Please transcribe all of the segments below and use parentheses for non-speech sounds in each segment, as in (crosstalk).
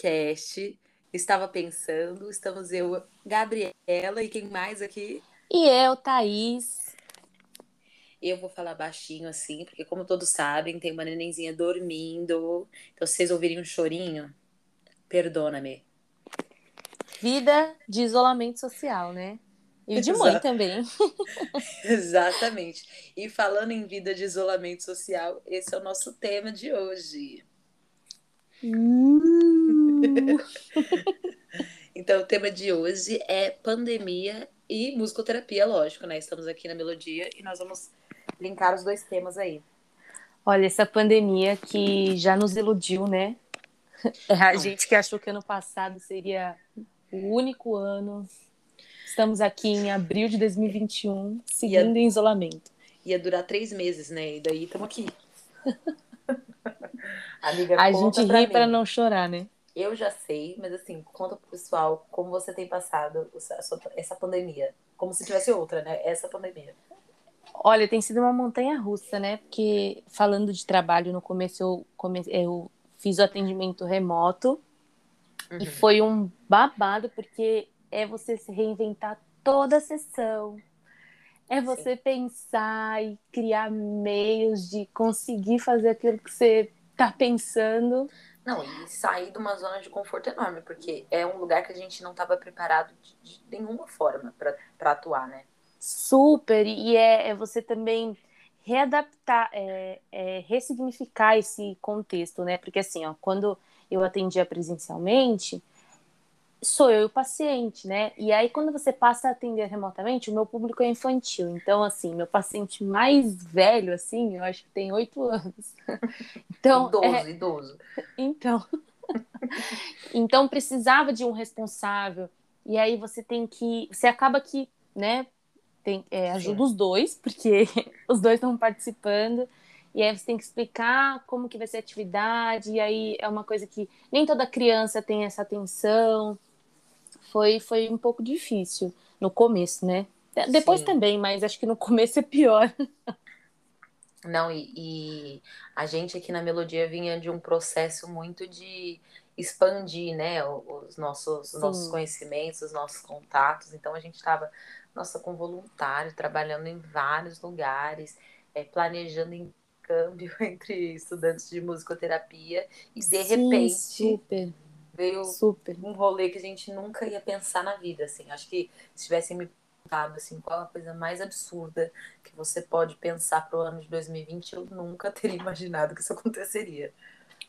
podcast. Estava pensando, estamos eu, Gabriela, e quem mais aqui? E eu, Thaís. Eu vou falar baixinho assim, porque como todos sabem, tem uma nenenzinha dormindo. Então, se vocês ouvirem um chorinho, perdona-me. Vida de isolamento social, né? E de mãe também. (laughs) Exatamente. E falando em vida de isolamento social, esse é o nosso tema de hoje. Uh. (laughs) então, o tema de hoje é pandemia e musicoterapia, lógico, né? Estamos aqui na Melodia e nós vamos linkar os dois temas aí. Olha, essa pandemia que já nos iludiu, né? (laughs) A gente que achou que ano passado seria o único ano Estamos aqui em abril de 2021, seguindo ia, em isolamento. Ia durar três meses, né? E daí estamos aqui. (laughs) Amiga, a gente ri para não chorar, né? Eu já sei, mas assim, conta pro pessoal como você tem passado essa pandemia. Como se tivesse outra, né? Essa pandemia. Olha, tem sido uma montanha russa, né? Porque falando de trabalho, no começo eu, come... eu fiz o atendimento remoto uhum. e foi um babado, porque é você se reinventar toda a sessão. É você Sim. pensar e criar meios de conseguir fazer aquilo que você está pensando. Não, e sair de uma zona de conforto enorme, porque é um lugar que a gente não estava preparado de, de, nenhuma forma para atuar, né? Super, e é, é você também readaptar, é, é, ressignificar esse contexto, né? Porque assim, ó, quando eu atendia presencialmente, sou eu e o paciente, né? E aí, quando você passa a atender remotamente, o meu público é infantil. Então, assim, meu paciente mais velho, assim, eu acho que tem oito anos. (laughs) Então, idoso, é... idoso. Então. (laughs) então, precisava de um responsável. E aí, você tem que. Você acaba que, né? Tem, é, ajuda os dois, porque (laughs) os dois estão participando. E aí você tem que explicar como que vai ser a atividade, e aí é uma coisa que nem toda criança tem essa atenção foi, foi um pouco difícil no começo, né? Depois Sim. também, mas acho que no começo é pior. Não, e, e, a gente aqui na Melodia vinha de um processo muito de expandir, né, os nossos, os nossos conhecimentos, os nossos contatos. Então a gente estava, nossa, com voluntário, trabalhando em vários lugares, é, planejando intercâmbio (laughs) entre estudantes de musicoterapia e de Sim, repente super Veio Super. um rolê que a gente nunca ia pensar na vida, assim. Acho que se tivessem me perguntado, assim, qual a coisa mais absurda que você pode pensar para o ano de 2020, eu nunca (laughs) teria imaginado que isso aconteceria.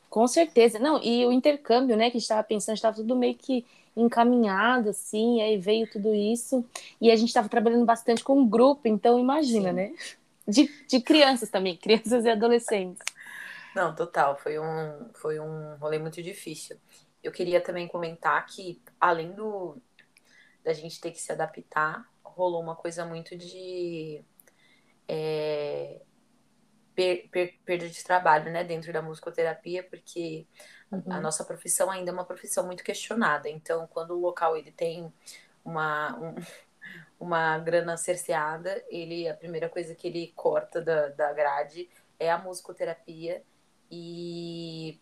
Com certeza. Não, e o intercâmbio, né, que estava pensando, estava tudo meio que encaminhado, assim, aí veio tudo isso. E a gente estava trabalhando bastante com um grupo, então imagina, Sim. né? De, de crianças também, crianças e adolescentes. Não, total, foi um, foi um rolê muito difícil eu queria também comentar que, além do da gente ter que se adaptar, rolou uma coisa muito de é, per, per, perda de trabalho, né, dentro da musicoterapia, porque uhum. a, a, nossa profissão ainda é uma profissão muito questionada. Então, quando o local ele tem uma um, (laughs) uma grana cerceada, ele a primeira coisa que ele corta da, da grade é a musicoterapia e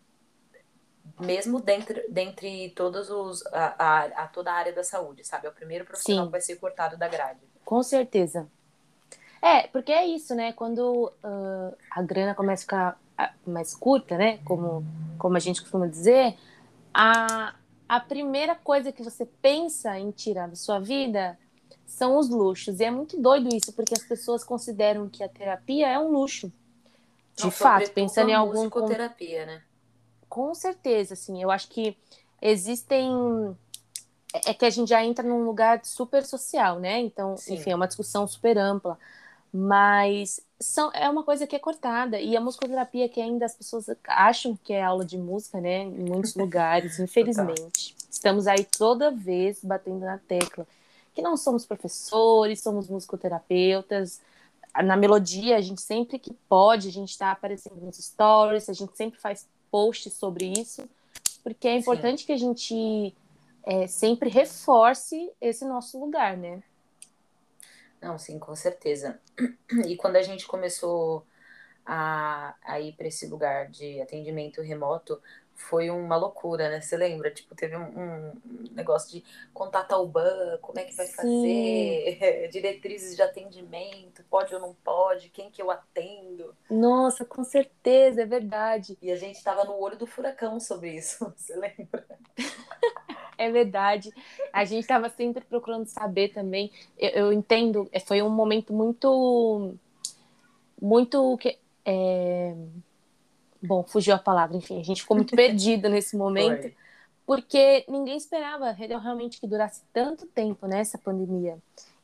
mesmo dentre, dentre todos os a, a, a, toda a área da saúde, sabe? É o primeiro profissional Sim. que vai ser cortado da grade. Com certeza. É, porque é isso, né? Quando uh, a grana começa a ficar mais curta, né? Como, como a gente costuma dizer, a, a primeira coisa que você pensa em tirar da sua vida são os luxos. E é muito doido isso, porque as pessoas consideram que a terapia é um luxo. De Não, fato, pensando em algum. Musicoterapia, né? Com certeza, assim, eu acho que existem é, é que a gente já entra num lugar super social, né? Então, Sim. enfim, é uma discussão super ampla, mas são, é uma coisa que é cortada e a musicoterapia que ainda as pessoas acham que é aula de música, né? Em muitos (laughs) lugares, infelizmente, estamos aí toda vez batendo na tecla que não somos professores, somos musicoterapeutas. Na melodia, a gente sempre que pode, a gente está aparecendo nos stories, a gente sempre faz posts sobre isso, porque é importante Sim. que a gente é, sempre reforce esse nosso lugar, né? Não, sim, com certeza. (clears throat) E quando a gente começou a, a ir para esse lugar de atendimento remoto foi uma loucura, né? Você lembra? Tipo, teve um, um negócio de contatar o ban, como é que vai fazer, (laughs) diretrizes de atendimento, pode ou não pode, quem que eu atendo. Nossa, com certeza, é verdade. E a gente estava no olho do furacão sobre isso, (laughs) você lembra? é verdade. A gente estava sempre procurando saber também. Eu, eu, entendo, é, foi um momento muito, muito que é Bom, fugiu a palavra, enfim, a gente ficou muito perdida (laughs) nesse momento, Foi. porque ninguém esperava realmente que durasse tanto tempo, né, essa pandemia.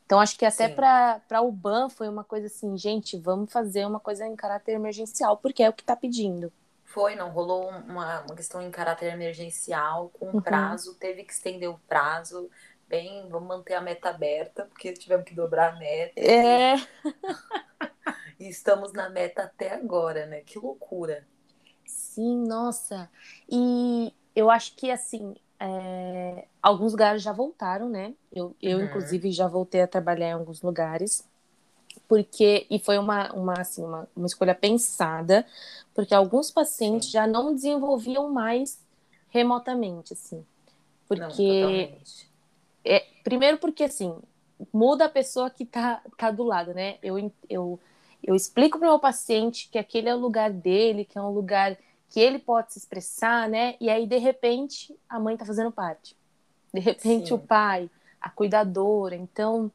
Então, acho que até para o BAN foi uma coisa assim, gente, vamos fazer uma coisa em caráter emergencial, porque é o que está pedindo. Foi, não rolou uma, uma questão em caráter emergencial, com uhum. prazo, teve que estender o prazo, bem, vamos manter a meta aberta, porque tivemos que dobrar a meta. É. (laughs) E estamos na meta até agora, né? Que loucura. Sim, nossa. E eu acho que, assim, é... alguns lugares já voltaram, né? Eu, eu uhum. inclusive, já voltei a trabalhar em alguns lugares. Porque, e foi uma, uma, assim, uma, uma escolha pensada, porque alguns pacientes Sim. já não desenvolviam mais remotamente, assim. Porque. Não, é, primeiro porque, assim, muda a pessoa que tá, tá do lado, né? Eu, eu, eu explico para o meu paciente que aquele é o lugar dele, que é um lugar que ele pode se expressar, né? E aí, de repente, a mãe está fazendo parte. De repente, Sim. o pai, a cuidadora. Então,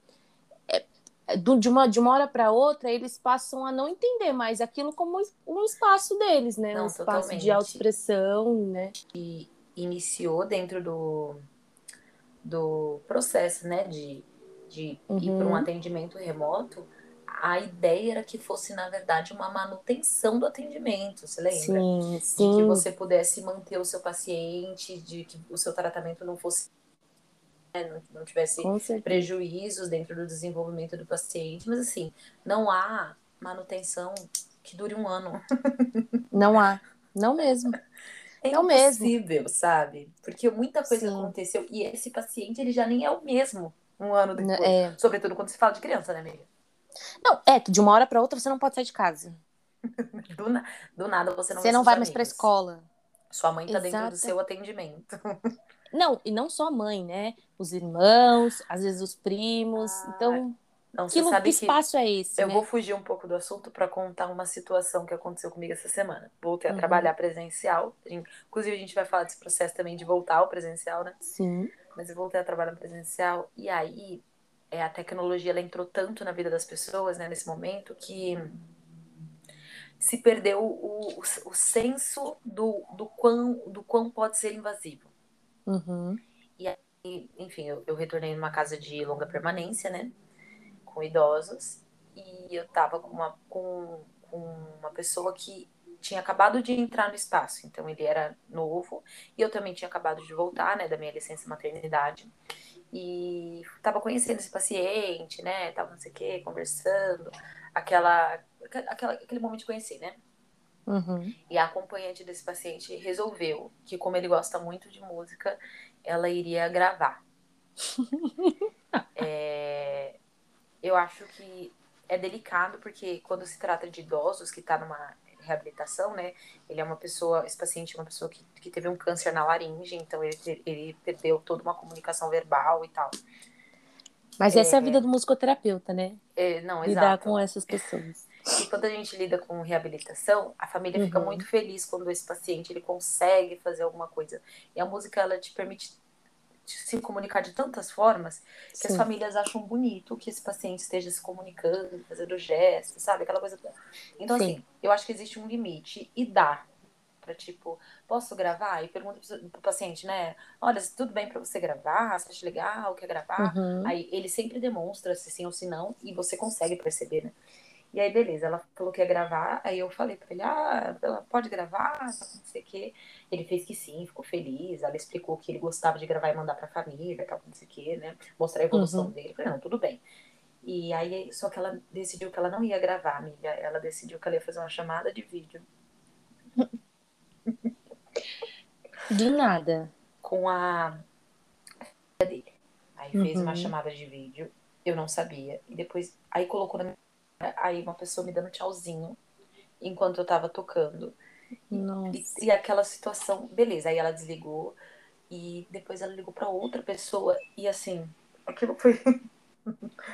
é, é de, uma, de uma hora para outra, eles passam a não entender mais aquilo como um espaço deles, né? Não, um espaço totalmente. de autoexpressão, né? E iniciou dentro do, do processo, né? De, de uhum. ir para um atendimento remoto a ideia era que fosse, na verdade, uma manutenção do atendimento, você lembra? Sim, sim. De que você pudesse manter o seu paciente, de que o seu tratamento não fosse. Né, não tivesse prejuízos dentro do desenvolvimento do paciente, mas assim, não há manutenção que dure um ano. (laughs) Não há, não mesmo. É não impossível, mesmo. sabe? Porque muita coisa Sim. aconteceu e esse paciente ele já nem é o mesmo um ano depois. É. Sobretudo quando se fala de criança, né, amiga? Não, é que de uma hora para outra você não pode sair de casa. (laughs) do, na... do nada você não Você não vai mais para escola. Sua mãe tá Exato. dentro do seu atendimento. (laughs) não, e não só a mãe, né? Os irmãos, às vezes os primos. Ah, então, não, que, que espaço é esse? Eu né? vou fugir um pouco do assunto para contar uma situação que aconteceu comigo essa semana. Voltei a uhum. trabalhar presencial. Inclusive, a gente vai falar desse processo também de voltar ao presencial, né? Sim. Mas eu voltei a trabalhar presencial. E aí, é, a tecnologia ela entrou tanto na vida das pessoas né, nesse momento que se perdeu o, o, o senso do, do, quão, do quão pode ser invasivo. Uhum. E aí, enfim, eu, eu retornei numa casa de longa permanência, né? Com idosos. E eu tava com uma, com, com uma pessoa que tinha acabado de entrar no espaço, então ele era novo, e eu também tinha acabado de voltar, né, da minha licença maternidade e estava conhecendo esse paciente, né? Tava não sei o quê, conversando, aquela, aquela, aquele momento de conhecer, né? Uhum. E a acompanhante desse paciente resolveu que, como ele gosta muito de música, ela iria gravar. (laughs) é, eu acho que é delicado porque quando se trata de idosos que está numa reabilitação, né? Ele é uma pessoa, esse paciente é uma pessoa que, que teve um câncer na laringe, então ele, ele perdeu toda uma comunicação verbal e tal. Mas essa é a vida do musicoterapeuta, né? É, não, Lidar exato. com essas pessoas. E quando a gente lida com reabilitação, a família uhum. fica muito feliz quando esse paciente ele consegue fazer alguma coisa. E a música ela te permite se comunicar de tantas formas que Sim. as famílias acham bonito que esse paciente esteja se comunicando, fazendo gestos, sabe? Aquela coisa. Então, Sim. assim, eu acho que existe um limite e dá para tipo, posso gravar? E pergunta pro paciente, né? Olha, tudo bem para você gravar? Você acha legal? Quer gravar? Uhum. Aí ele sempre demonstra se sim ou se não e você consegue perceber, né? E aí, beleza, ela falou que ia gravar, aí eu falei pra ele, ah, ela pode gravar, não sei o quê. Ele fez que sim, ficou feliz, ela explicou que ele gostava de gravar e mandar pra família, tal, não sei o quê, né? Mostrar a evolução uhum. dele. Eu falei, não, tudo bem. E aí, só que ela decidiu que ela não ia gravar, amiga. Ela decidiu que ela ia fazer uma chamada de vídeo. (laughs) Do nada. Com a filha dele. Aí fez uhum. uma chamada de vídeo, eu não sabia. E depois, aí colocou na minha aí uma pessoa me dando tchauzinho. enquanto eu tava tocando. E, e aquela situação, beleza, aí ela desligou e depois ela ligou para outra pessoa e assim, aquilo foi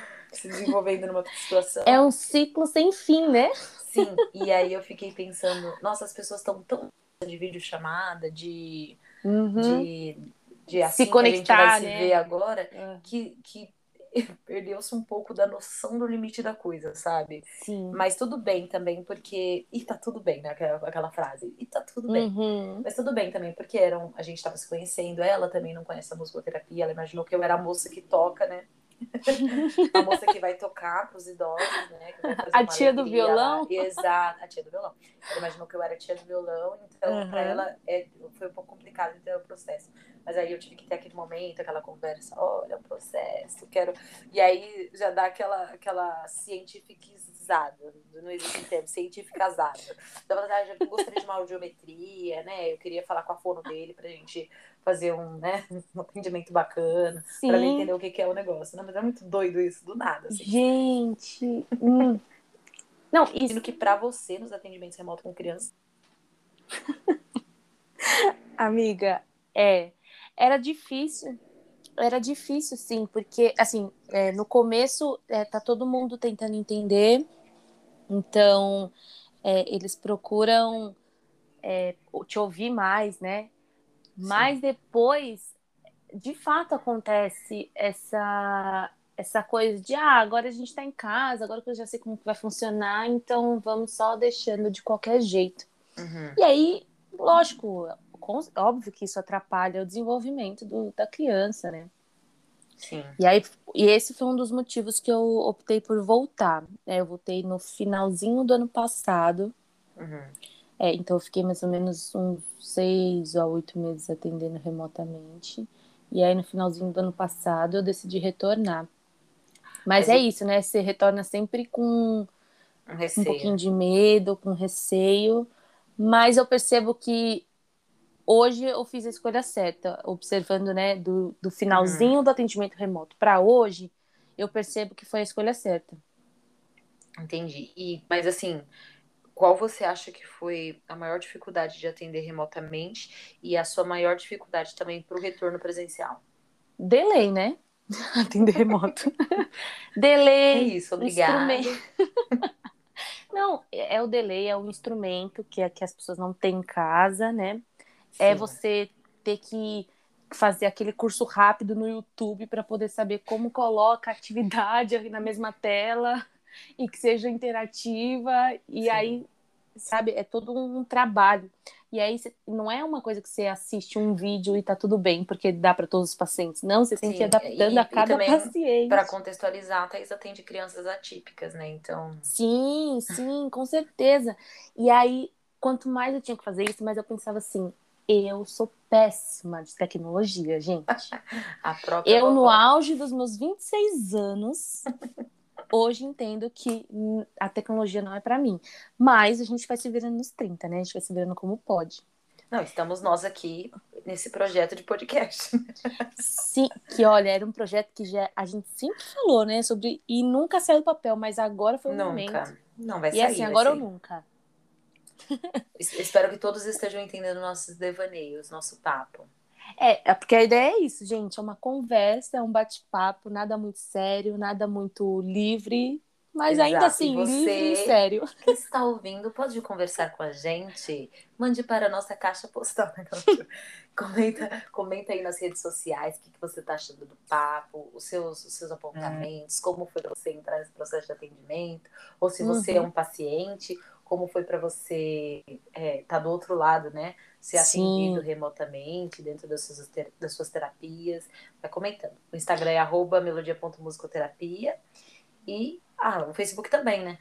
(laughs) se desenvolvendo numa situação. É um ciclo sem fim, né? Sim, e aí eu fiquei pensando, nossa, as pessoas estão tão de videochamada, de, Uhum. de, de assim Se conectar, que a gente vai né? se ver agora, É. que, que (laughs) perdeu-se um pouco da noção do limite da coisa, sabe? Sim. Mas tudo bem também, porque. E tá tudo bem, né? Aquela, aquela frase. E tá tudo bem. Uhum. Mas tudo bem também, porque eram, a gente tava se conhecendo, ela também não conhece a musicoterapia, ela imaginou que eu era a moça que toca, né? (laughs) a moça que vai tocar pros idosos, né? A tia do alegria violão? lá. Exato, a tia do violão. Ela imaginou que eu era a tia do violão, então Uhum. pra ela é, foi um pouco complicado entender o processo. Mas aí eu tive que ter aquele momento, aquela conversa, olha o processo, quero. E aí já dá aquela, aquela cientificizada, não existe termo, cientificazada. Da verdade, eu gostaria de uma audiometria, né? Eu queria falar com a fono dele pra gente fazer um, né, (laughs) um atendimento bacana, pra ele Sim. entender o que que é o negócio. Não, mas é muito doido isso, do nada. Assim. Gente. hum. Não, isso. Imagino que pra você, nos atendimentos remotos com criança, (laughs) Amiga, é. Era difícil. Era difícil, sim, porque, assim, é, no começo é, tá todo mundo tentando entender, então é, eles procuram é, te ouvir mais, né? Mas depois, de fato, acontece essa, essa coisa de, ah, agora a gente tá em casa, agora que eu já sei como que vai funcionar, então vamos só deixando de qualquer jeito. E aí, lógico, óbvio que isso atrapalha o desenvolvimento do- da criança, né? sim. E aí, e esse foi um dos motivos que eu optei por voltar. né? Eu voltei no finalzinho do ano passado. Uhum. É, então eu fiquei mais ou menos uns seis a oito meses atendendo remotamente. E aí no finalzinho do ano passado eu decidi retornar. Mas, Mas é e- isso, né? Você retorna sempre com Um um pouquinho de medo, com receio, mas eu percebo que hoje eu fiz a escolha certa, observando, né, do, do finalzinho do atendimento remoto para hoje, eu percebo que foi a escolha certa. Entendi. E, mas assim, qual você acha que foi a maior dificuldade de atender remotamente e a sua maior dificuldade também para o retorno presencial? Delay, né? (laughs) Atender remoto. (laughs) É delay. isso, obrigada. (laughs) Não, é é o delay, é um instrumento que, é- que as pessoas não têm em casa, né? É você ter que fazer aquele curso rápido no YouTube para poder saber como coloca a atividade na mesma tela e que seja interativa. E Sim. aí, sabe, é todo um trabalho. E aí não é uma coisa que você assiste um vídeo e tá tudo bem, porque dá para todos os pacientes. Não, você tem que ir adaptando e- a cada também paciente. Para contextualizar, a Thaís atende crianças atípicas, né? Então, Sim, sim, com certeza. E aí, quanto mais eu tinha que fazer isso, mais eu pensava assim: eu sou péssima de tecnologia, gente. (laughs) a própria Eu, no auge dos meus 26 anos, (laughs) hoje entendo que a tecnologia não é pra mim. Mas a gente vai se virando nos 30, né? A gente vai se virando como pode. Não, estamos nós aqui nesse projeto de podcast. (laughs) Sim, que olha, era um projeto que já a gente sempre falou, né? Sobre. E nunca saiu do papel, mas agora foi o momento. Nunca. Não vai E sair. assim, vai agora ou nunca. Es- Espero que todos estejam entendendo nossos devaneios, nosso papo. É, é porque a ideia é isso, gente. É uma conversa, é um bate-papo, nada muito sério, nada muito livre, mas Exato, ainda assim, e você- livre e sério. Quem está ouvindo pode conversar com a gente. Mande para a nossa caixa postal. (laughs) comenta, comenta aí nas redes sociais o que, que você está achando do papo, os seus, os seus apontamentos, como foi você entrar nesse processo de atendimento, ou se você é Uhum. um paciente, como foi para você estar do outro lado, né? Ser Sim. atendido remotamente dentro das suas, das suas terapias. Vai comentando. O Instagram é arroba melodia.musicoterapia e ah, o Facebook também, né?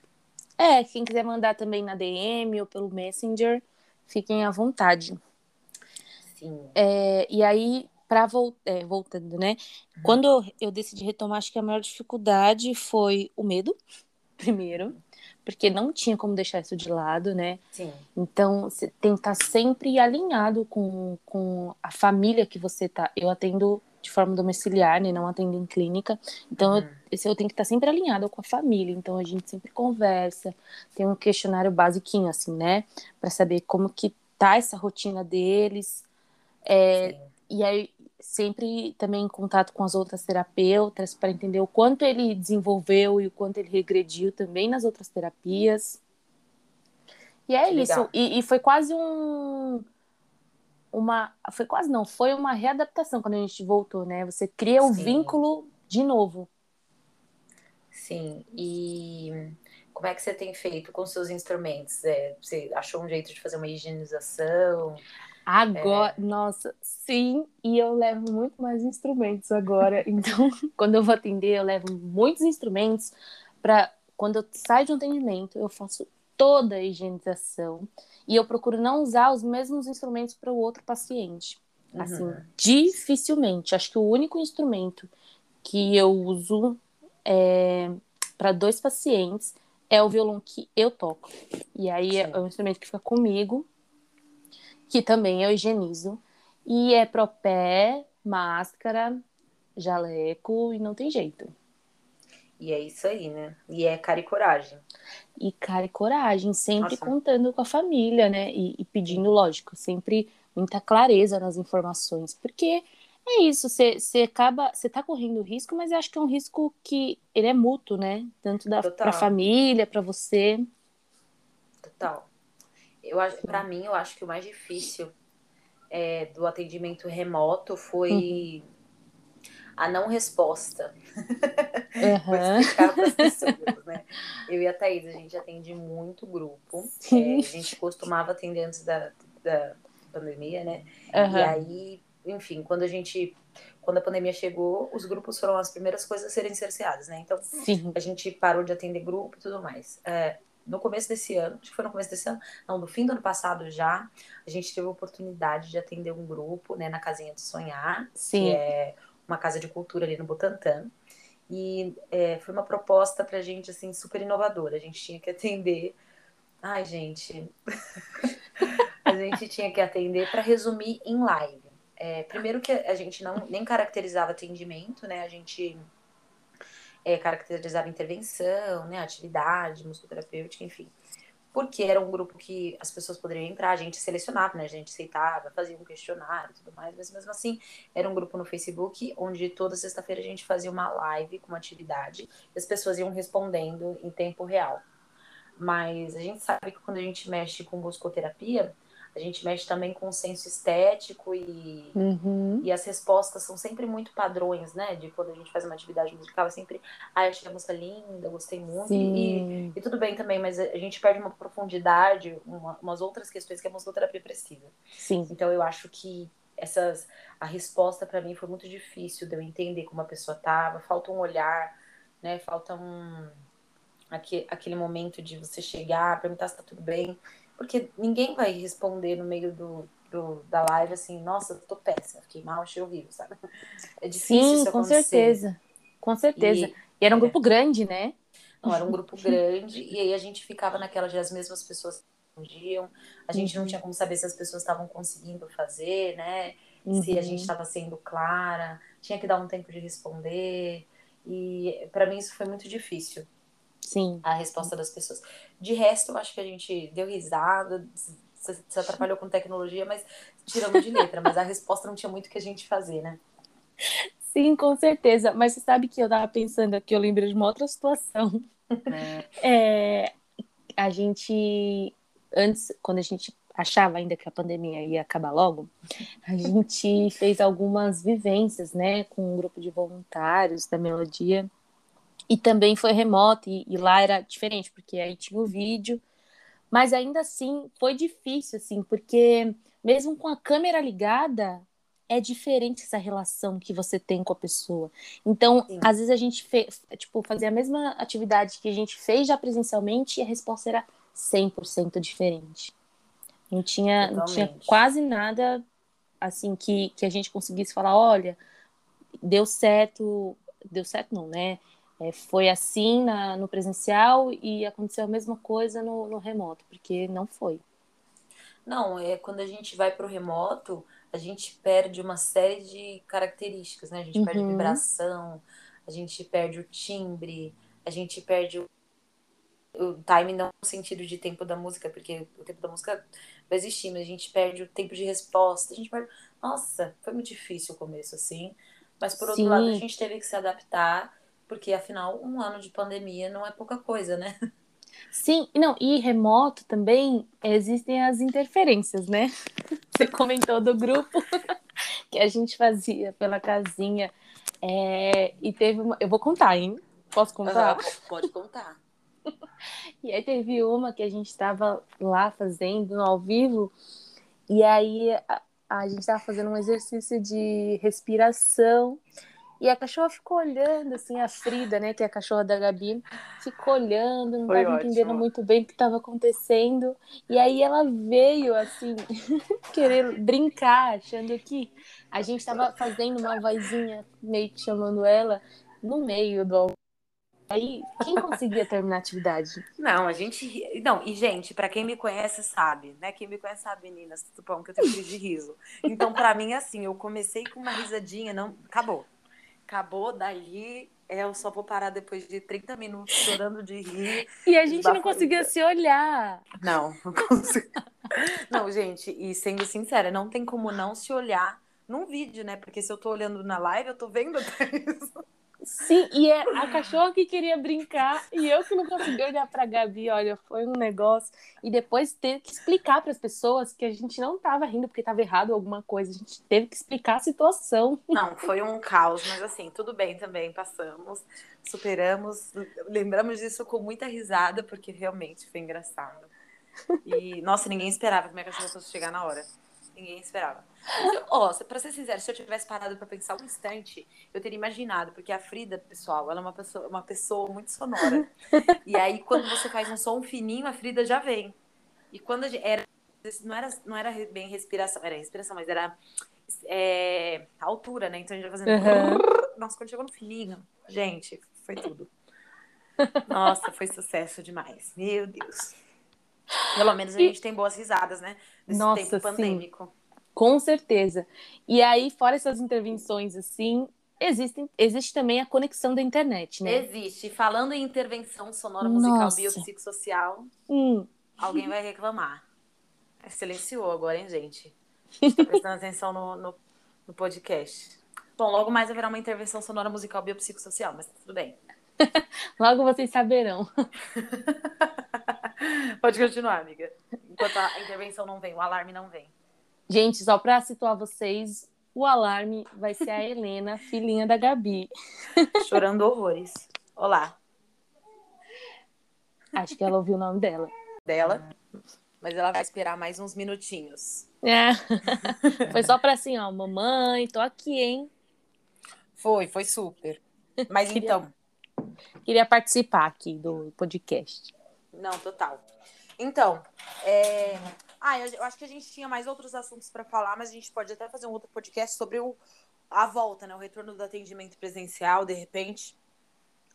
É, quem quiser mandar também na DM ou pelo Messenger, fiquem à vontade. Sim. É, e aí, para vol é, voltando, né? Uhum. Quando eu decidi retomar, acho que a maior dificuldade foi o medo, primeiro, porque não tinha como deixar isso de lado, né? Sim. Então, você tem que estar sempre alinhado com, com a família que você tá. Eu atendo de forma domiciliar, né? Não atendo em clínica. Então, uhum. eu, eu tenho que estar sempre alinhado com a família. Então, a gente sempre conversa, tem um questionário basiquinho, assim, né? Para saber como que tá essa rotina deles. É, e aí, sempre também em contato com as outras terapeutas para entender o quanto ele desenvolveu e o quanto ele regrediu também nas outras terapias. E é isso. E, e, foi quase um. Uma. Foi quase não, foi uma readaptação quando a gente voltou, né? Você cria o vínculo de novo. Sim. E como é que você tem feito com seus instrumentos? É, você achou um jeito de fazer uma higienização? Agora, é. nossa, sim, e eu levo muito mais instrumentos agora. (laughs) Então, quando eu vou atender, eu levo muitos instrumentos para quando eu saio de um atendimento, eu faço toda a higienização e eu procuro não usar os mesmos instrumentos para o outro paciente. Uhum. Assim, dificilmente. Acho que o único instrumento que eu uso é, para dois pacientes é o violão que eu toco. E aí é, é um instrumento que fica comigo que também eu higienizo. E é propé, máscara, jaleco e não tem jeito. E é isso aí, né? E é cara e coragem. E cara e coragem, sempre Nossa. contando com a família, né? E, e, pedindo, lógico, sempre muita clareza nas informações. Porque é isso, você acaba. Você tá correndo risco, mas eu acho que é um risco que ele é mútuo, né? Tanto da, pra família, para você. Total. Eu para mim, eu acho que o mais difícil é, do atendimento remoto foi uhum. a não resposta. (laughs) Uhum. Pessoas, né? Eu e a Thaís, a gente atende muito grupo. É, a gente costumava atender antes da, da pandemia, né? Uhum. E aí, enfim, quando a gente quando a pandemia chegou, os grupos foram as primeiras coisas a serem cerceadas, né? Então, Sim. a gente parou de atender grupo e tudo mais. É, no começo desse ano, acho que foi no começo desse ano, não, no fim do ano passado já, a gente teve a oportunidade de atender um grupo, né, na Casinha de Sonhar, Sim. que é uma casa de cultura ali no Butantã. E é, foi uma proposta pra gente, assim, super inovadora. A gente tinha que atender. Ai, gente. (laughs) a gente tinha que atender para resumir em live. É, primeiro que a gente não nem caracterizava atendimento, né? A gente é, caracterizava intervenção, né, atividade musicoterapêutica, enfim. Porque era um grupo que as pessoas poderiam entrar, a gente selecionava, né, a gente aceitava, fazia um questionário e tudo mais, mas mesmo assim era um grupo no Facebook onde toda sexta-feira a gente fazia uma live com uma atividade e as pessoas iam respondendo em tempo real. Mas a gente sabe que quando a gente mexe com musicoterapia, a gente mexe também com o senso estético e, uhum. e as respostas são sempre muito padrões, né? De quando a gente faz uma atividade musical, é sempre, ah, achei a música linda, gostei muito. E, e, tudo bem também, mas a gente perde uma profundidade, uma, umas outras questões que a musicoterapia precisa. Sim. Então eu acho que essas a resposta para mim foi muito difícil de eu entender como a pessoa tava, falta um olhar, né? Falta um aquele, aquele momento de você chegar, perguntar se tá tudo bem porque ninguém vai responder no meio do, do, da live assim, nossa, tô péssima, fiquei mal, achei horrível, sabe? É difícil Sim, isso com certeza. Com certeza. E, e era um é. grupo grande, né? Não, era um grupo grande, e aí a gente ficava naquela de as mesmas pessoas respondiam, a gente uhum. não tinha como saber se as pessoas estavam conseguindo fazer, né? Uhum. Se a gente estava uhum. sendo clara, tinha que dar um tempo de responder. E para mim isso foi muito difícil. Sim. A resposta das pessoas. De resto, eu acho que a gente deu risada, se atrapalhou com tecnologia, mas tiramos de letra. mas a resposta não tinha muito que a gente fazer, né? Sim, com certeza. Mas você sabe que eu tava pensando aqui, eu lembrei de uma outra situação. É. (laughs) é, a gente, antes, quando a gente achava ainda que a pandemia ia acabar logo, a gente fez algumas vivências, né, com um grupo de voluntários da Melodia e também foi remoto, e, e, lá era diferente, porque aí tinha o vídeo. Mas ainda assim foi difícil, assim, porque mesmo com a câmera ligada, é diferente essa relação que você tem com a pessoa. Então, Sim. às vezes a gente fez, tipo, fazia a mesma atividade que a gente fez já presencialmente e a resposta era 100% diferente. Não tinha, não tinha quase nada assim que, que a gente conseguisse falar, olha, deu certo, deu certo não, né? É, foi assim na, no presencial e aconteceu a mesma coisa no, no remoto, porque não foi. Não, é quando a gente vai para o remoto, a gente perde uma série de características, né? A gente uhum. perde vibração, a gente perde o timbre, a gente perde o, o time não no sentido de tempo da música, porque o tempo da música vai existir, mas a gente perde o tempo de resposta, a gente perde... Nossa, foi muito difícil o começo, assim. Mas por outro Sim. lado, a gente teve que se adaptar, porque afinal, um ano de pandemia não é pouca coisa, né? (laughs) Sim, não, e remoto também existem as interferências, né? (laughs) Você comentou do grupo (laughs) que a gente fazia pela casinha. É, e teve uma. Eu vou contar, hein? Posso contar? Uhum, pode contar. e aí teve uma que a gente estava lá fazendo ao vivo, e aí a, a gente estava fazendo um exercício de respiração. E a cachorra ficou olhando, assim, a Frida, né, que é a cachorra da Gabi, ficou olhando, não estava entendendo muito bem o que estava acontecendo. E aí ela veio, assim, (laughs) querer brincar, achando que a gente estava fazendo uma vozinha meio que chamando ela no meio do Aí, quem conseguia terminar a atividade? Não, a gente. Não, e gente, para quem me conhece sabe, né? Quem me conhece sabe, meninas, bom, que eu tenho crise de riso. Então, para mim, assim, eu comecei com uma risadinha, não. Acabou acabou dali, é, eu só vou parar depois de 30 minutos chorando de rir. (laughs) E a gente não conseguia se olhar. Não, (laughs) não consigo. Não, gente, e sendo sincera, não tem como não se olhar num vídeo, né? Porque se eu tô olhando na live, eu tô vendo até isso. Sim, e é a cachorra que queria brincar e eu que não consegui olhar para Gabi, olha, foi um negócio. E depois ter que explicar para as pessoas que a gente não estava rindo porque estava errado alguma coisa, a gente teve que explicar a situação. Não, foi um caos, mas assim, tudo bem também, passamos, superamos, lembramos disso com muita risada porque realmente foi engraçado. E nossa, ninguém esperava que minha cachorra fosse chegar na hora. Ninguém esperava. Ó, oh, pra ser sincero, se eu tivesse parado para pensar um instante, eu teria imaginado, porque a Frida, pessoal, ela é uma pessoa, uma pessoa muito sonora. e aí, quando você faz um som fininho, a Frida já vem. E quando a gente, era, não era, não era bem respiração, era respiração, mas era é, altura, né? Então a gente vai fazendo. Uhum. Nossa, quando chegou no fininho, gente, foi tudo. Nossa, foi sucesso demais. Meu Deus. Pelo menos a gente tem boas risadas, né? Nesse Nossa, tempo pandêmico. Sim. Com certeza. E aí, fora essas intervenções assim, existe, existe também a conexão da internet, né? Existe. Falando em intervenção sonora musical Nossa. biopsicossocial, hum. alguém vai reclamar. Silenciou agora, hein, gente? Está prestando (laughs) atenção no, no, no, podcast. Bom, logo mais haverá uma intervenção sonora musical biopsicossocial, mas tudo bem. (laughs) logo vocês saberão. (laughs) (laughs) Pode continuar, amiga. Enquanto a intervenção não vem, o alarme não vem. Gente, só para situar vocês, o alarme vai ser a Helena, (laughs) filhinha da Gabi. Chorando horrores. Olá. Acho que ela ouviu o nome dela. Dela? Mas ela vai esperar mais uns minutinhos. É. (laughs) Foi só para assim, ó, mamãe, tô aqui, hein? Foi, foi super. Mas queria, então. Queria participar aqui do podcast. Não, total. Então, é... ah, eu, acho que a gente tinha mais outros assuntos para falar, mas a gente pode até fazer um outro podcast sobre o... a volta, né? O retorno do atendimento presencial, de repente.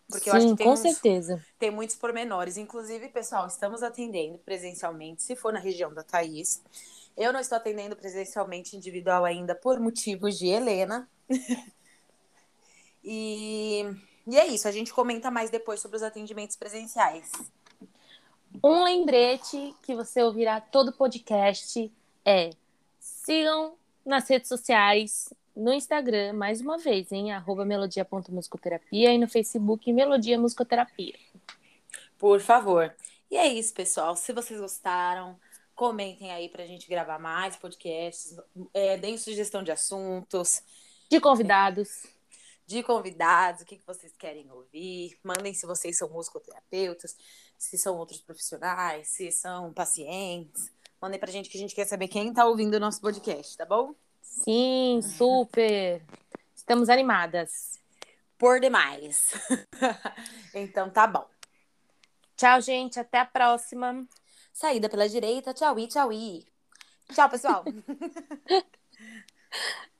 Porque Sim, eu acho que tem com uns, certeza. Tem muitos pormenores. Inclusive, pessoal, estamos atendendo presencialmente, se for na região da Thaís. Eu não estou atendendo presencialmente individual ainda por motivos de Helena. (laughs) e, e é isso, a gente comenta mais depois sobre os atendimentos presenciais. Um lembrete que você ouvirá todo podcast é sigam nas redes sociais, no Instagram, mais uma vez, em arroba melodia.musicoterapia e no Facebook Melodia Musicoterapia. Por favor. E é isso, pessoal. Se vocês gostaram, comentem aí pra gente gravar mais podcasts, é, deem sugestão de assuntos. De convidados. De convidados, o que, que vocês querem ouvir. Mandem se vocês são musicoterapeutas se são outros profissionais, se são pacientes. Mandem pra gente que a gente quer saber quem tá ouvindo o nosso podcast, tá bom? Sim, super. Estamos animadas. Por demais. (laughs) então tá bom. Tchau, gente. Até a próxima. Saída pela direita. Tchau, e tchau, e. Tchau, pessoal. (laughs)